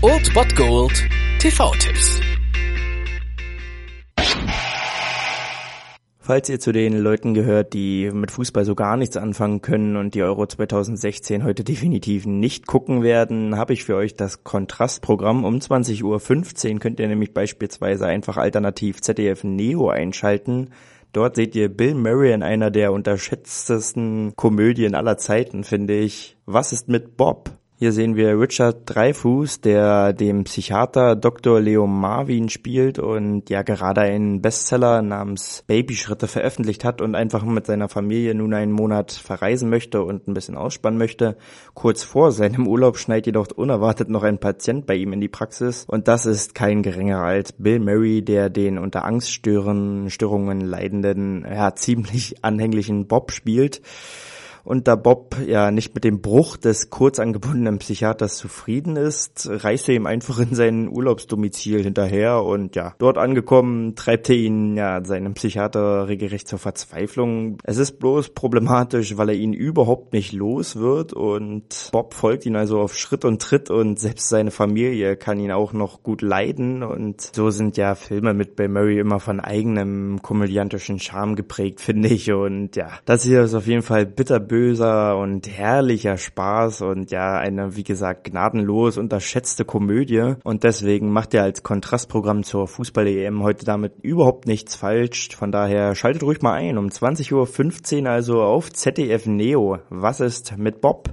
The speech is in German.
Old Bot Gold TV-Tipps. Falls ihr zu den Leuten gehört, die mit Fußball so gar nichts anfangen können und die Euro 2016 heute definitiv nicht gucken werden, habe ich für euch das Kontrastprogramm. Um 20.15 Uhr könnt ihr nämlich beispielsweise einfach alternativ ZDF Neo einschalten. Dort seht ihr Bill Murray in einer der unterschätztesten Komödien aller Zeiten, finde ich. Was ist mit Bob? Hier sehen wir Richard Dreyfuss, der dem Psychiater Dr. Leo Marvin spielt und ja gerade einen Bestseller namens Babyschritte veröffentlicht hat und einfach mit seiner Familie nun einen Monat verreisen möchte und ein bisschen ausspannen möchte. Kurz vor seinem Urlaub schneit jedoch unerwartet noch ein Patient bei ihm in die Praxis und das ist kein geringerer als Bill Murray, der den unter Angststörungen leidenden, ja ziemlich anhänglichen Bob spielt. Und da Bob ja nicht mit dem Bruch des kurz angebundenen Psychiaters zufrieden ist, reist er ihm einfach in sein Urlaubsdomizil hinterher. Und ja, dort angekommen treibt er ihn ja seinem Psychiater regelrecht zur Verzweiflung. Es ist bloß problematisch, weil er ihn überhaupt nicht los wird. Und Bob folgt ihn also auf Schritt und Tritt. Und selbst seine Familie kann ihn auch noch gut leiden. Und so sind ja Filme mit Bill Murray immer von eigenem komödiantischen Charme geprägt, finde ich. Und ja, das hier ist auf jeden Fall bitterböse böser und herrlicher Spaß und ja, eine, wie gesagt, gnadenlos unterschätzte Komödie. Und deswegen macht er als Kontrastprogramm zur Fußball-EM heute damit überhaupt nichts falsch. Von daher schaltet ruhig mal ein um 20.15 Uhr also auf ZDF Neo. Was ist mit Bob?